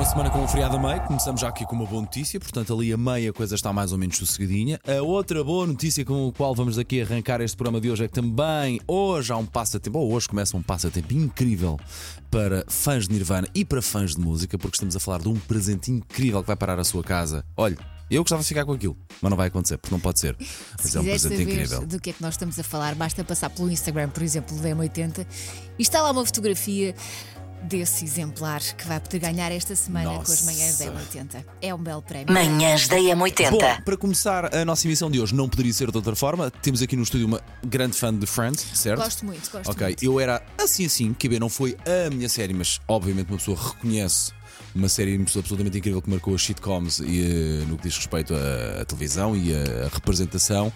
Uma semana com um feriado a meio. Começamos já aqui com uma boa notícia, portanto, ali a meia a coisa está mais ou menos sossegadinha. A outra boa notícia com a qual vamos aqui arrancar este programa de hoje é que também hoje há um passatempo, ou hoje começa um passatempo incrível para fãs de Nirvana e para fãs de música, porque estamos a falar de um presente incrível que vai parar a sua casa. Olha. Eu gostava de ficar com aquilo, mas não vai acontecer, porque não pode ser. Mas Se é um presente incrível. do que é que nós estamos a falar, basta passar pelo Instagram, por exemplo, do M80 e está lá uma fotografia desse exemplar que vai poder ganhar esta semana com as Nossa. manhãs da M80. É um belo prémio. Manhãs da M80. Bom, para começar a nossa emissão de hoje, não poderia ser de outra forma. Temos aqui no estúdio uma grande fã de Friends, certo? Gosto muito, gosto Ok, muito. eu era assim assim, que bem, não foi a minha série, mas obviamente uma pessoa reconhece uma série absolutamente incrível que marcou as sitcoms e, eh, no que diz respeito à, à televisão e à representação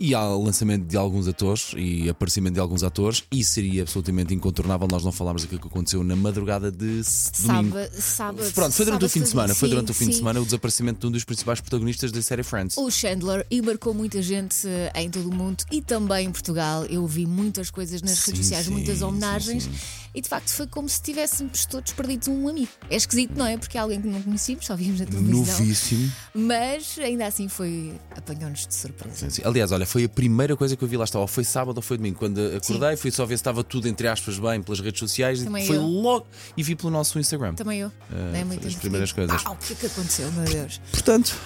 e ao lançamento de alguns atores e aparecimento de alguns atores e seria absolutamente incontornável nós não falarmos daquilo que aconteceu na madrugada de domingo. Sábado, sábado, Pronto, foi durante o sábado, fim de semana, foi sim, durante o fim de sim. semana o desaparecimento de um dos principais protagonistas da série Friends. O Chandler e marcou muita gente eh, em todo o mundo e também em Portugal. Eu vi muitas coisas nas Sim, redes sociais, muitas homenagens. E de facto foi como se tivéssemos todos perdido um amigo. É esquisito, não é? Porque é alguém que não conhecíamos, só vimos na televisão. Novíssimo. Mas ainda assim foi. apanhou-nos de surpresa. Sim. Aliás, olha, foi a primeira coisa que eu vi lá estava, ou foi sábado ou foi domingo. Quando acordei, fui só ver se estava tudo, entre aspas, bem pelas redes sociais Também e foi eu. logo e vi pelo nosso Instagram. Também eu. Eh, é muito das primeiras coisas. Pau, o que é que aconteceu, meu Deus? Portanto,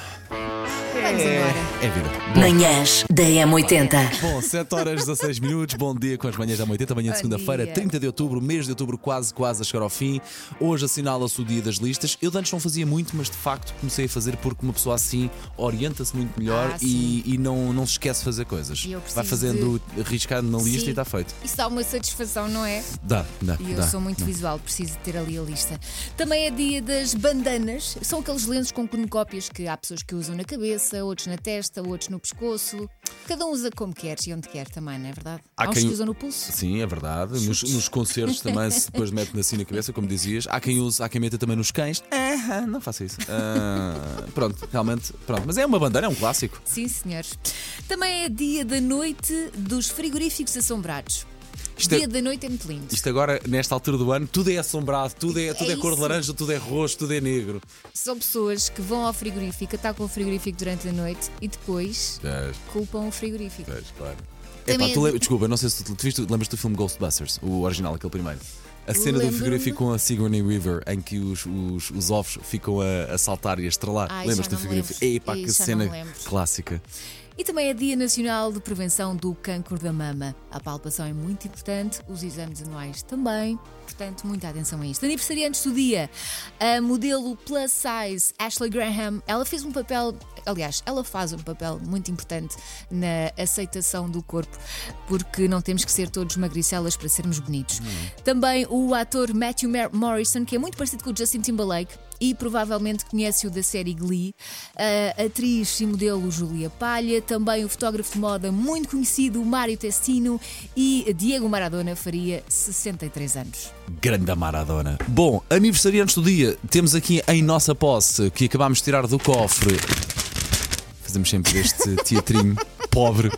Vamos embora. é vida. Manhãs da M80. Bom, 7 horas 16 minutos, bom dia com as manhãs da 80, manhã de segunda-feira, dia. 30 de outubro, mês de outubro quase, quase a chegar ao fim. Hoje assinala-se o dia das listas. Eu de antes não fazia muito, mas de facto comecei a fazer porque uma pessoa assim orienta-se muito melhor Ah, e, e não, não se esquece de fazer coisas. E eu preciso Vai fazendo, arriscado na lista Sim. e está feito. Isso dá uma satisfação, não é? Dá, dá. E eu dá. sou muito visual, preciso ter ali a lista. Também é dia das bandanas. São aqueles lenços com cornucópias que há pessoas que usam na cabeça, outros na testa, outros no pescoço. Cada um usa como quer e onde quer também, não é verdade? Há Há, uns quem- que usam no pulso. Sim, é verdade. Nos, nos concertos também se depois mete assim na cabeça, como dizias. Há quem use, há quem meta também nos cães. Ah, não faça isso. Ah, pronto, realmente, pronto. Mas é uma bandeira, é um clássico. Sim, senhores. Também é dia da noite dos frigoríficos assombrados. Isto é- dia da noite é muito lindo. Isto agora, nesta altura do ano, tudo é assombrado, tudo é, tudo é, É cor de laranja, tudo é roxo, tudo é negro. São pessoas que vão ao frigorífico, atacam o frigorífico durante a noite e depois Pois, culpam o frigorífico. claro. Epá, tu é- desculpa, não sei se tu, tu viste, lembras do filme Ghostbusters, o original, aquele primeiro. A cena do frigorífico com a Sigourney Weaver, em que os, os, os ovos ficam a, a saltar e a estrelar. Ai, Lembras já do frigorífico? Epá, Ei, que cena clássica. E também é Dia Nacional de Prevenção do Cancro da Mama. A palpação é muito importante, os exames anuais também. Portanto, muita atenção a isto. Aniversariantes do dia, a modelo plus size Ashley Graham, ela fez um papel, aliás, ela faz um papel muito importante na aceitação do corpo, porque não temos que ser todos magricelas para sermos bonitos. Também o ator Matthew Morrison, que é muito parecido com o Justin Timberlake, e provavelmente conhece-o da série Glee, a atriz e modelo Júlia Palha, também o fotógrafo de moda muito conhecido Mário Testino e Diego Maradona faria 63 anos. Grande Maradona. Bom, aniversariantes do dia, temos aqui em nossa posse, que acabámos de tirar do cofre. Fazemos sempre este teatrinho pobre.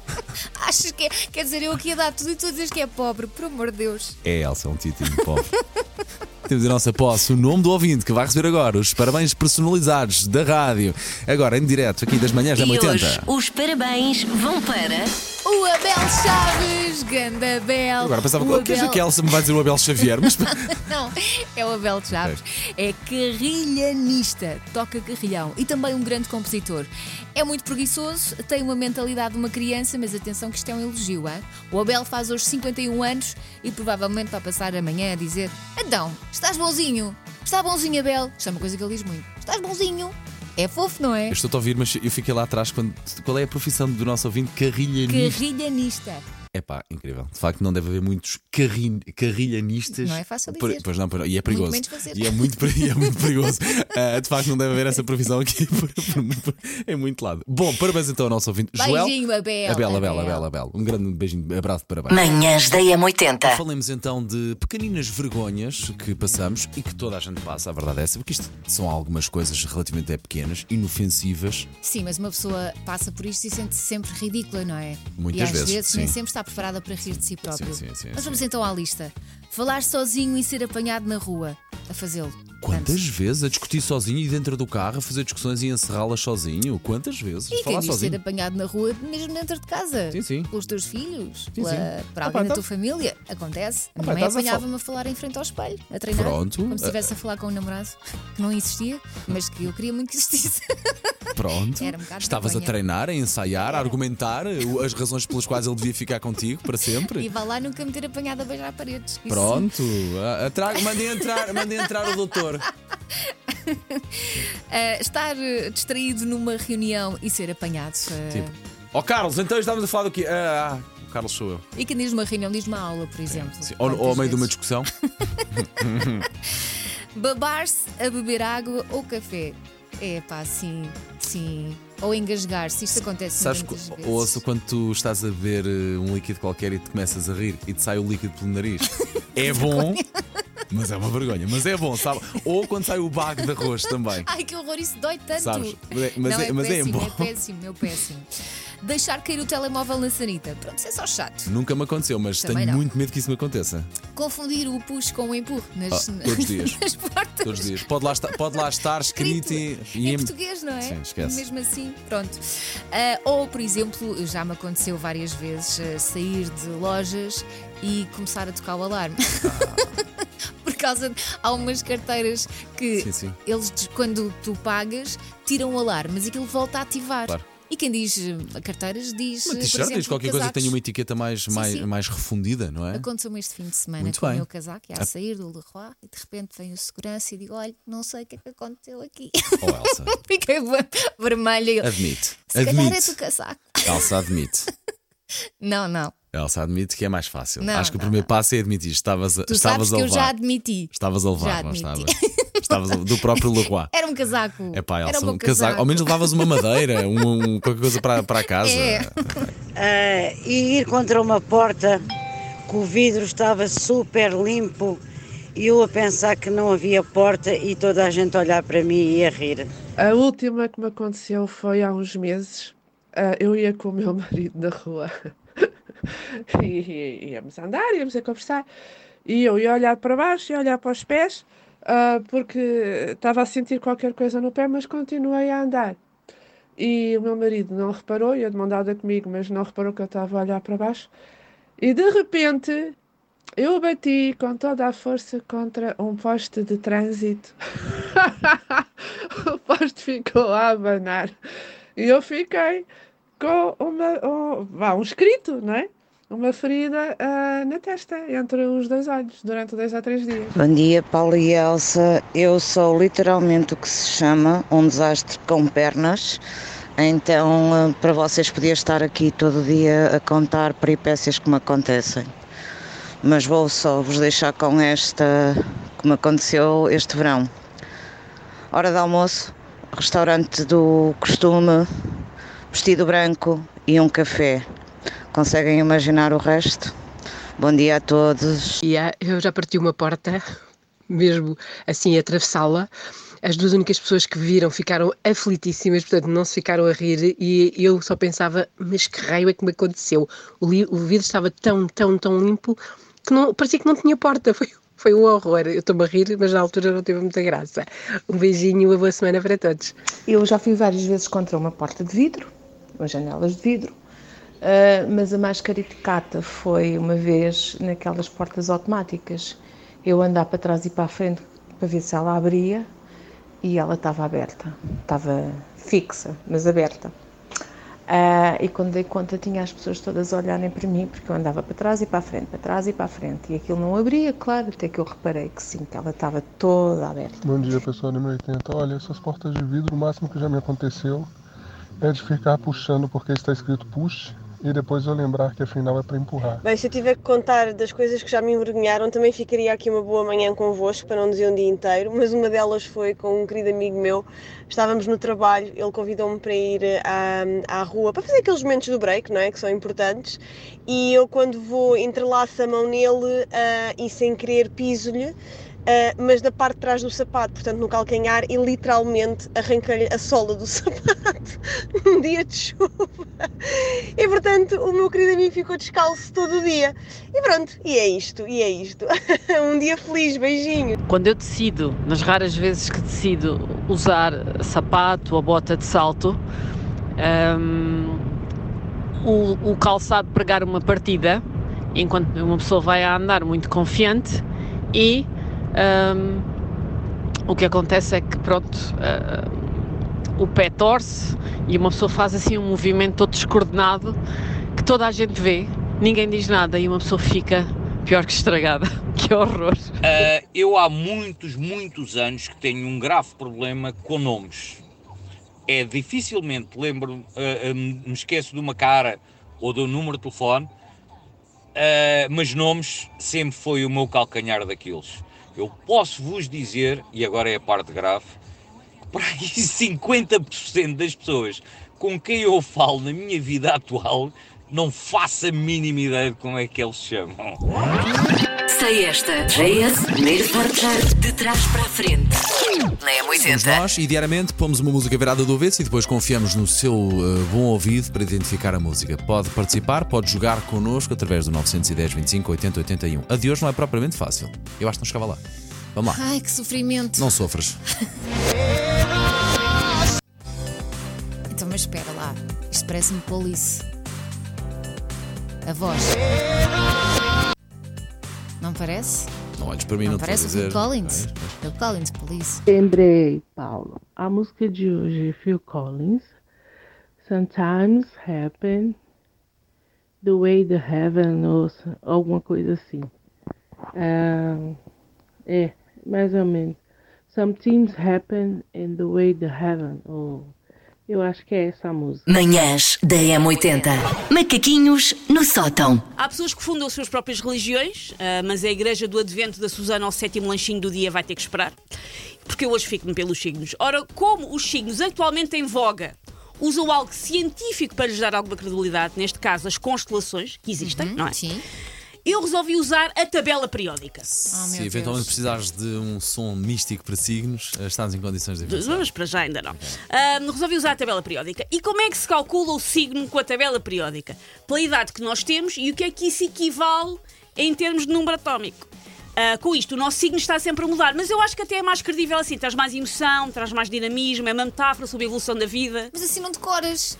Achas que é? Quer dizer, eu aqui a dar tudo e tu a dizes que é pobre, por amor de Deus. É, Elsa, é um teatrinho pobre. Temos em nossa posse o nome do ouvinte que vai receber agora os parabéns personalizados da rádio. Agora, em direto, aqui das manhãs da E 80. hoje os parabéns vão para. O Abel Chaves, ganda Abel. Agora pensava o que, que a me vai dizer o Abel Xavier, mas Não, é o Abel Chaves. É carrilhanista, toca carrilhão e também um grande compositor. É muito preguiçoso, tem uma mentalidade de uma criança, mas atenção que isto é um elogio. Hein? O Abel faz hoje 51 anos e provavelmente vai passar amanhã a dizer: Então, estás bonzinho? Está bonzinho, Abel? Isto é uma coisa que ele diz muito. Estás bonzinho? É fofo, não é? eu estou a ouvir, mas eu fiquei lá atrás quando. Qual é a profissão do nosso ouvinte? Carrilhanista. Carrilhanista. É pá, incrível. De facto, não deve haver muitos carri... carrilhanistas. Não é fácil dizer. Pois não, pois não. e é perigoso. E é muito, e é muito perigoso. Ah, de facto, não deve haver essa profissão aqui por- por- por- em muito lado. Bom, parabéns então ao nosso ouvinte. Joel. Beijinho, Abel. Abel, Abel, Abel. Abel, Abel. Um grande beijinho, abraço de parabéns. Manhãs da M80. Falemos então de pequeninas vergonhas que passamos e que toda a gente passa, a verdade é essa, porque isto são algumas coisas relativamente é pequenas, inofensivas. Sim, mas uma pessoa passa por isto e sente-se sempre ridícula, não é? Muitas e às vezes, vezes, nem sim. sempre está preparada para rir de si próprio. Sim, sim, sim, Mas vamos então à lista. Falar sozinho e ser apanhado na rua. A fazê-lo. Quantas Portanto, vezes a discutir sozinho e dentro do carro, a fazer discussões e encerrá-las sozinho? Quantas vezes? E quem Falar diz sozinho. ser apanhado na rua mesmo dentro de casa? Sim, sim. Pelos teus filhos? Sim, pela- sim. Por Ah, alguém pá, da tá- tua família? Acontece. A Ah, minha mãe estás a fal- apanhava-me a falar em frente ao espelho, a treinar. Pronto. Como se estivesse a falar com um namorado que não existia, mas que eu queria muito que existisse. Pronto. Era um bocado Estavas a vergonha. treinar, a ensaiar, a argumentar as razões pelas quais ele devia ficar contigo para e sempre. vá lá nunca me ter apanhado a beijar paredes. Isso. Pronto. A- Atra... Mandem entrar, mandem entrar o doutor. Ah, estar eh, distraído numa reunião e ser apanhado. ah, Tipo, Ó Carlos, então estávamos a falar do quê? Ah, ah, o Carlos sou eu. E quem diz uma reunião diz uma aula, por exemplo. Sim. Ou, ou ao meio de uma discussão. Babar-se a beber água ou café. É pá, sim, sim. Ou engasgar-se, isto acontece Sabes, muitas vezes. ouço quando tu estás a beber uh, um líquido qualquer e te começas a rir e te sai o líquido pelo nariz. É bom, mas é uma vergonha. Mas é bom, sabe? Ou quando sai o bago de arroz também. Ai, que horror, isso dói tanto. Sabes? Mas Não, é- mas é péssimo, bom. é péssimo, é péssimo. Deixar cair o telemóvel na sanita. Pronto, isso é só chato. Nunca me aconteceu, mas Também tenho não. muito medo que isso me aconteça. Confundir o push com o empurro nas, Ah, todos os dias. nas portas. Todos os dias. Pode lá estar, pode lá estar escrito, e, e em em- português, não é? Sim, esquece. Mesmo assim, pronto. Ah, ou, por exemplo, já me aconteceu várias vezes ah, sair de lojas e começar a tocar o alarme. por causa de. Há umas carteiras que Sim, sim. eles, quando tu pagas, tiram o alarme, mas aquilo volta a ativar. Claro. E quem diz eh, carteiras diz. Uma eh, t-shirt diz qualquer coisa que tenha uma etiqueta mais, mais, sim. mais refundida, não é? Aconteceu-me este fim de semana Muito com bem. o meu casaco, ia Ah. a sair do Leroy e de repente vem o segurança e digo: Olha, não sei o que é que aconteceu aqui. Oh, Elsa, Fiquei ver- vermelha. admite. Se calhar é Admite. do casaco. Elsa admite. Não, não. Elsa admite que é mais fácil. Não, Acho que o não, primeiro passo é admitir. Estavas a, Tu estavas sabes a que eu levar. já admiti. Estavas a levar, Já não admiti. estavas? Estavas do próprio Leroy. Era um casaco. É pá, Era Elsa, um casaco. Ao menos levavas uma madeira, um, um- qualquer coisa para, para a casa. É. Ah, e ir contra uma porta que o vidro estava super limpo e eu a pensar que não havia porta e toda a gente a olhar para mim e a rir. A última que me aconteceu foi há uns meses. Ah, eu ia com o meu marido na rua e, e- íamos a andar, íamos a conversar. E eu ia olhar para baixo e olhar para os pés ah, porque estava a sentir qualquer coisa no pé, mas continuei a andar. E o meu marido não reparou, ia de mão dada comigo, mas não reparou que eu estava a olhar para baixo. E de repente eu bati com toda a força contra um poste de trânsito. o poste ficou a abanar. E eu fiquei com uma, um, vá, um escrito, não é? Uma ferida ah, na testa, entre os dois olhos, durante dois a três dias. Bom dia, Paulo e Elsa. Eu sou literalmente o que se chama um desastre com pernas. Então, ah, para vocês, podia estar aqui todo dia a contar peripécias que me acontecem. Mas vou só vos deixar com esta que me aconteceu este verão. Hora de almoço, restaurante do costume, vestido branco e um café. Conseguem imaginar o resto? Bom dia a todos. Yeah, eu já parti uma porta, mesmo assim a atravessá-la. As duas únicas pessoas que viram ficaram aflitíssimas, portanto não se ficaram a rir e eu só pensava, mas que raio é que me aconteceu? O, li- o vidro estava tão, tão, tão limpo que não, parecia que não tinha porta. Foi, foi um horror. Eu estou-me a rir, mas na altura não teve muita graça. Um beijinho e uma boa semana para todos. Eu já fui várias vezes contra uma porta de vidro, umas janelas de vidro, ah, mas a mais caricata foi uma vez naquelas portas automáticas. Eu andar para trás e para a frente para ver se ela abria e ela estava aberta, estava fixa, mas aberta. Ah, e quando dei conta tinha as pessoas todas a olharem para mim, porque eu andava para trás e para a frente, para trás e para a frente, e aquilo não abria, claro, até que eu reparei que sim, que ela estava toda aberta. Bom dia, pessoal do 1080. Olha, essas portas de vidro, o máximo que já me aconteceu é de ficar puxando porque está escrito push e depois eu lembrar que afinal é para empurrar. Bem, se eu tiver que contar das coisas que já me envergonharam, também ficaria aqui uma boa manhã convosco, para não dizer um dia inteiro, mas uma delas foi com um querido amigo meu. Estávamos no trabalho, ele convidou-me para ir à, à rua para fazer aqueles momentos do break, não é? Que são importantes. E eu, quando vou, entrelaço a mão nele ah, e sem querer piso-lhe. Uh, mas da parte de trás do sapato, portanto no calcanhar, e literalmente arranquei a sola do sapato num dia de chuva. E portanto o meu querido amigo ficou descalço todo o dia. E pronto, e é isto, e é isto. um dia feliz, beijinho. Quando eu decido, nas raras vezes que decido usar sapato ou bota de salto, um, o, o calçado pregar uma partida, enquanto uma pessoa vai a andar muito confiante e um, o que acontece é que pronto uh, o pé torce e uma pessoa faz assim um movimento todo descoordenado que toda a gente vê, ninguém diz nada e uma pessoa fica pior que estragada. que horror! Uh, eu há muitos, muitos anos que tenho um grave problema com nomes é dificilmente lembro, uh, uh, me esqueço de uma cara ou do número de telefone, mas nomes sempre foi o meu calcanhar daqueles. Eu posso vos dizer, e agora é a parte grave, para aí 50% das pessoas com quem eu falo na minha vida atual não faço a mínima ideia de como é que eles chamam. Sei esta. JS, primeiro forjar de trás para a frente. Na Somos nós e diariamente pomos uma música virada do avesso e depois confiamos no seu uh, bom ouvido para identificar a música. Pode participar, pode jogar connosco através do 910 25 80 81. A de hoje não é propriamente fácil. Eu acho que não chegava lá. Vamos lá. Ai, que sofrimento. Não sofres. então, mas espera lá. Isto parece-me police. A voz. Não parece? Não olhes para mim, não, não parece o Phil Collins? Phil Collins, Police. Lembrei, Paulo. A música de hoje é Phil Collins. Sometimes happen the way the heaven ou alguma coisa assim. Uh, é, mais ou menos. Some things happen in the way the heaven ou eu acho que é essa a música. Manhãs da M80. Macaquinhos no sótão. Há pessoas que fundam as suas próprias religiões, ah, mas a igreja do advento da Susana ao sétimo lanchinho do dia vai ter que esperar. Porque eu hoje fico-me pelos signos. Ora, como os signos atualmente em voga usam algo científico para lhes dar alguma credibilidade, neste caso as constelações, que existem, uhum, não é? Sim eu resolvi usar a tabela periódica. Oh, Se eventualmente precisares de um som místico para signos, eh, estás em condições de avançar. Mas para já ainda não. Okay. Uh, resolvi usar a tabela periódica. E como é que se calcula o signo com a tabela periódica? Pela idade que nós temos e o que é que isso equivale em termos de número atómico. Uh, com isto, o nosso signo está sempre a mudar, mas eu acho que até é mais credível assim. Traz mais emoção, traz mais dinamismo, é uma metáfora sobre a evolução da vida. Mas assim não decoras.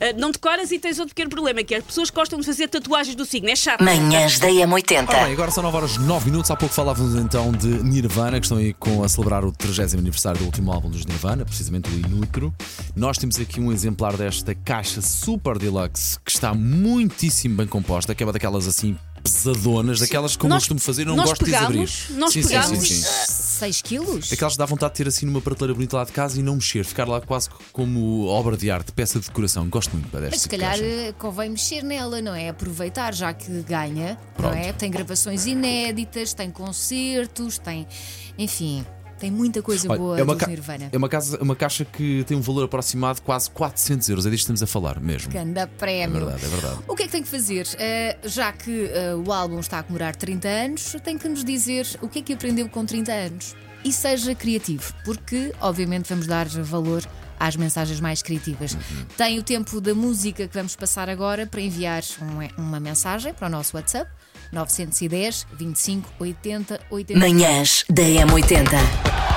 Uh, não decoras e tens outro pequeno problema, que é as pessoas gostam de fazer tatuagens do signo. É chato. Manhãs da M80. Ora bem, agora são 9 horas 9 minutos. Há pouco falávamos então de Nirvana, que estão aí com, a celebrar o 30 aniversário do último álbum dos Nirvana, precisamente o Inútero. Nós temos aqui um exemplar desta caixa super deluxe que está muitíssimo bem composta, que é uma daquelas assim pesadonas, sim. daquelas como nós, eu costumo fazer, não gosto de abrir. Nós sim, pegámos sim, sim, sim. 6 quilos? Aquelas dá vontade de ter assim numa prateleira bonita lá de casa e não mexer, ficar lá quase como obra de arte, peça de decoração. Gosto muito para Mas se calhar eh, convém mexer nela, não é? Aproveitar, já que ganha, Pronto. não é? Tem gravações inéditas, tem concertos, tem. Enfim. Tem muita coisa Olha, boa é uma Nirvana. É uma, casa, uma caixa que tem um valor aproximado de quase 400 euros. É disto que estamos a falar mesmo. Ganda prémio. É verdade, é verdade. O que é que tem que fazer? Uh, já que uh, o álbum está a comemorar 30 anos, tem que nos dizer o que é que aprendeu com 30 anos. E seja criativo, porque obviamente vamos dar valor às mensagens mais criativas. Uhum. Tem o tempo da música que vamos passar agora para enviar um, uma mensagem para o nosso WhatsApp 910 25 80 80. Manhãs da M80.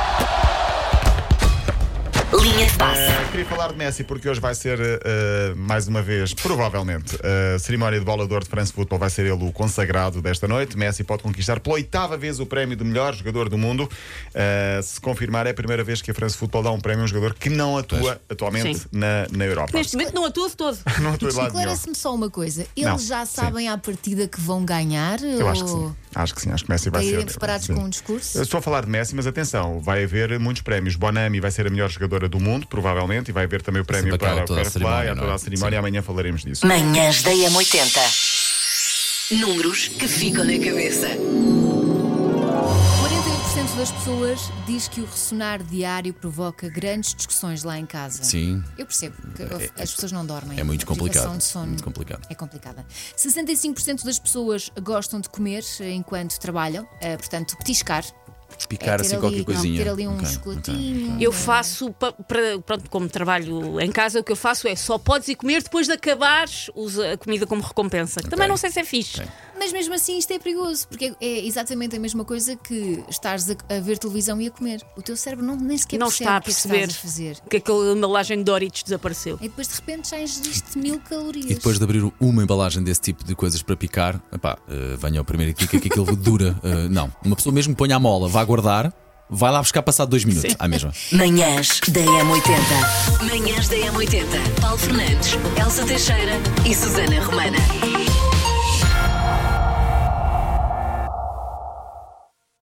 Linha de passe. Uh, queria falar de Messi porque hoje vai ser, uh, mais uma vez, provavelmente, a uh, cerimónia de bola de ouro de France Football vai ser ele o consagrado desta noite. Messi pode conquistar pela oitava vez o prémio de melhor jogador do mundo. se confirmar, é a primeira vez que a France Football dá um prémio a um jogador que não atua atualmente na, na Europa. Neste momento não atua de todo. não atua de lado Esclarece-me só uma coisa: eles não, já sabem sim. à partida que vão ganhar? Eu ou... acho que sim. Acho que sim, acho que Messi vai ser. preparados sim. com um discurso? Eu estou a falar de Messi, mas atenção, vai haver muitos prémios. Bonami vai ser a melhor jogadora do mundo, provavelmente, e vai haver também o prémio para o Fairplay, a toda a cerimónia. Amanhã falaremos disso. Manhãs da 80 Números que ficam na cabeça. 40% das pessoas diz que o ressonar diário provoca grandes discussões lá em casa. Sim. Eu percebo que é, as pessoas não dormem. É muito complicado. De sono muito complicado. É complicada. 65% das pessoas gostam de comer enquanto trabalham, eh, portanto, petiscar Picar É assim ali- qualquer não, coisinha. ter ali um Ok, chocolatinho. Eu faço, pa- para, pronto, como trabalho em casa, o que eu faço é só podes ir comer depois de acabares usa a comida como recompensa. que Também não sei se é fixe. Mas mesmo assim isto é perigoso, porque é exatamente a mesma coisa que estares a, a ver televisão e a comer. O teu cérebro não, nem sequer não percebe está a o que é que perceber estás a fazer. que aquela embalagem de Doritos desapareceu. E depois de repente já ingeriste mil calorias. E depois de abrir uma embalagem desse tipo de coisas para picar, epá, eh, venha ao primeiro aqui que aquilo dura. eh, não, uma pessoa mesmo ponha a mola, vá guardar, vai lá buscar passado dois minutos. À mesma. Manhãs da M80. Manhãs da M80. Paulo Fernandes, Elsa Teixeira e Susana Romana.